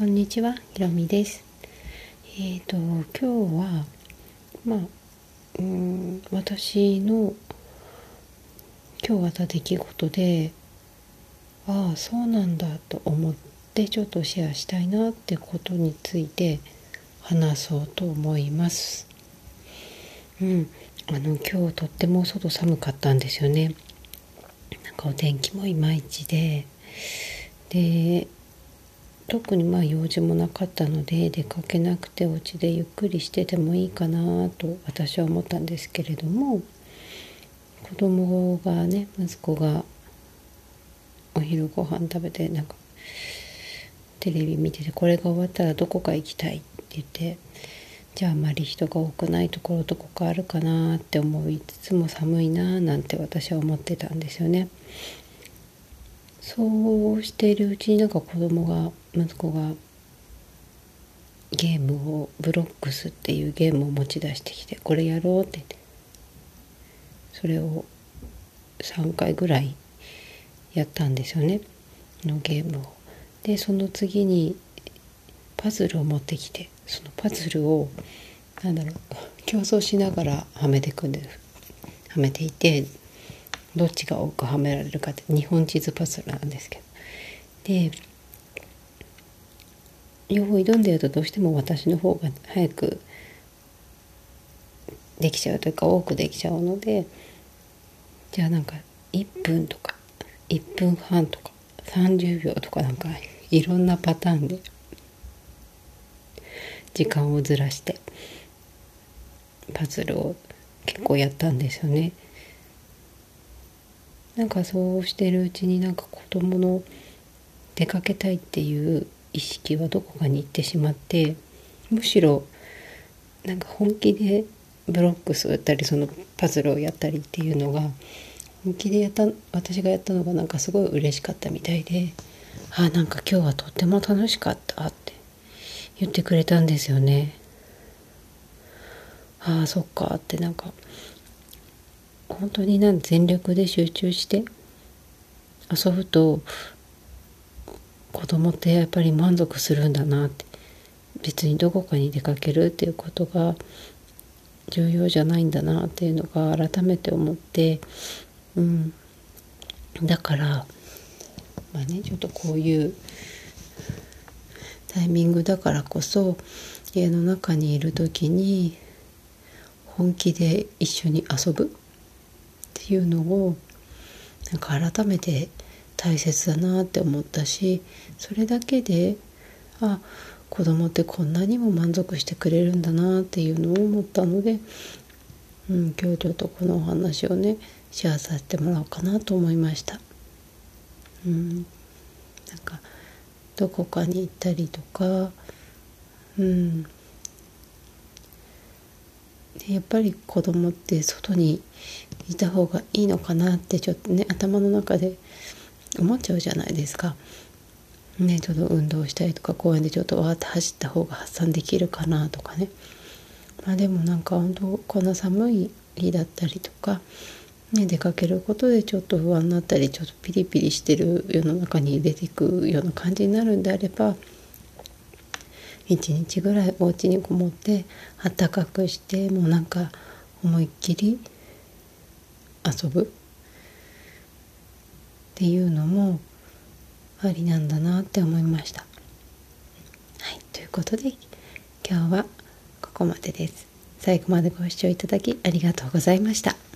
こんにちは、ひろみです。えっ、ー、と今日はまあうん私の今日あった出来事でああそうなんだと思ってちょっとシェアしたいなってことについて話そうと思います。うん、あの今日とっても外寒かったんですよね。なんかお天気もいまいちでで特にまあ用事もなかったので出かけなくてお家でゆっくりしててもいいかなと私は思ったんですけれども子供がね息子がお昼ご飯食べてなんかテレビ見ててこれが終わったらどこか行きたいって言ってじゃああまり人が多くないところどこかあるかなって思いつつも寒いななんて私は思ってたんですよね。そうしているうちになんか子供が息子がゲームをブロックスっていうゲームを持ち出してきてこれやろうってってそれを3回ぐらいやったんですよねのゲームを。でその次にパズルを持ってきてそのパズルをなんだろう競争しながらはめていくんですはめていてどっちが多くはめられるかって日本地図パズルなんですけどで両方挑んでるとどうしても私の方が早くできちゃうというか多くできちゃうのでじゃあなんか1分とか1分半とか30秒とかなんかいろんなパターンで時間をずらしてパズルを結構やったんですよね。なんかそうしてるうちになんか子供の出かけたいっていう意識はどこかに行ってしまってむしろなんか本気でブロックスを打ったりそのパズルをやったりっていうのが本気でやった私がやったのがなんかすごい嬉しかったみたいで「あなんか今日はとっても楽しかった」って言ってくれたんですよね。ああそっかってなんか本当になん全力で集中して遊ぶと子供ってやっぱり満足するんだなって別にどこかに出かけるっていうことが重要じゃないんだなっていうのが改めて思って、うん、だからまあねちょっとこういうタイミングだからこそ家の中にいる時に本気で一緒に遊ぶ。っていうのをなんか改めて大切だなって思ったしそれだけであ子供ってこんなにも満足してくれるんだなっていうのを思ったので、うん、今日ちょっとこのお話をねシェアさせてもらおうかなと思いました。うん、なんかどこかに行ったりとか、うん、やっぱり子供って外にいた方がいいのかなってちょっとね頭の中で思っちゃうじゃないですか。ね、ちょっと運動したりとか公園でちょっとわーって走った方が発散できるかなとかね。まあでもなんか本当こんな寒い日だったりとか、ね、出かけることでちょっと不安になったりちょっとピリピリしてる世の中に出ていくような感じになるんであれば一日ぐらいお家にこもってあったかくしてもうなんか思いっきり遊ぶっていうのもありなんだなって思いました。はい、ということで今日はここまでです。最後までご視聴いただきありがとうございました。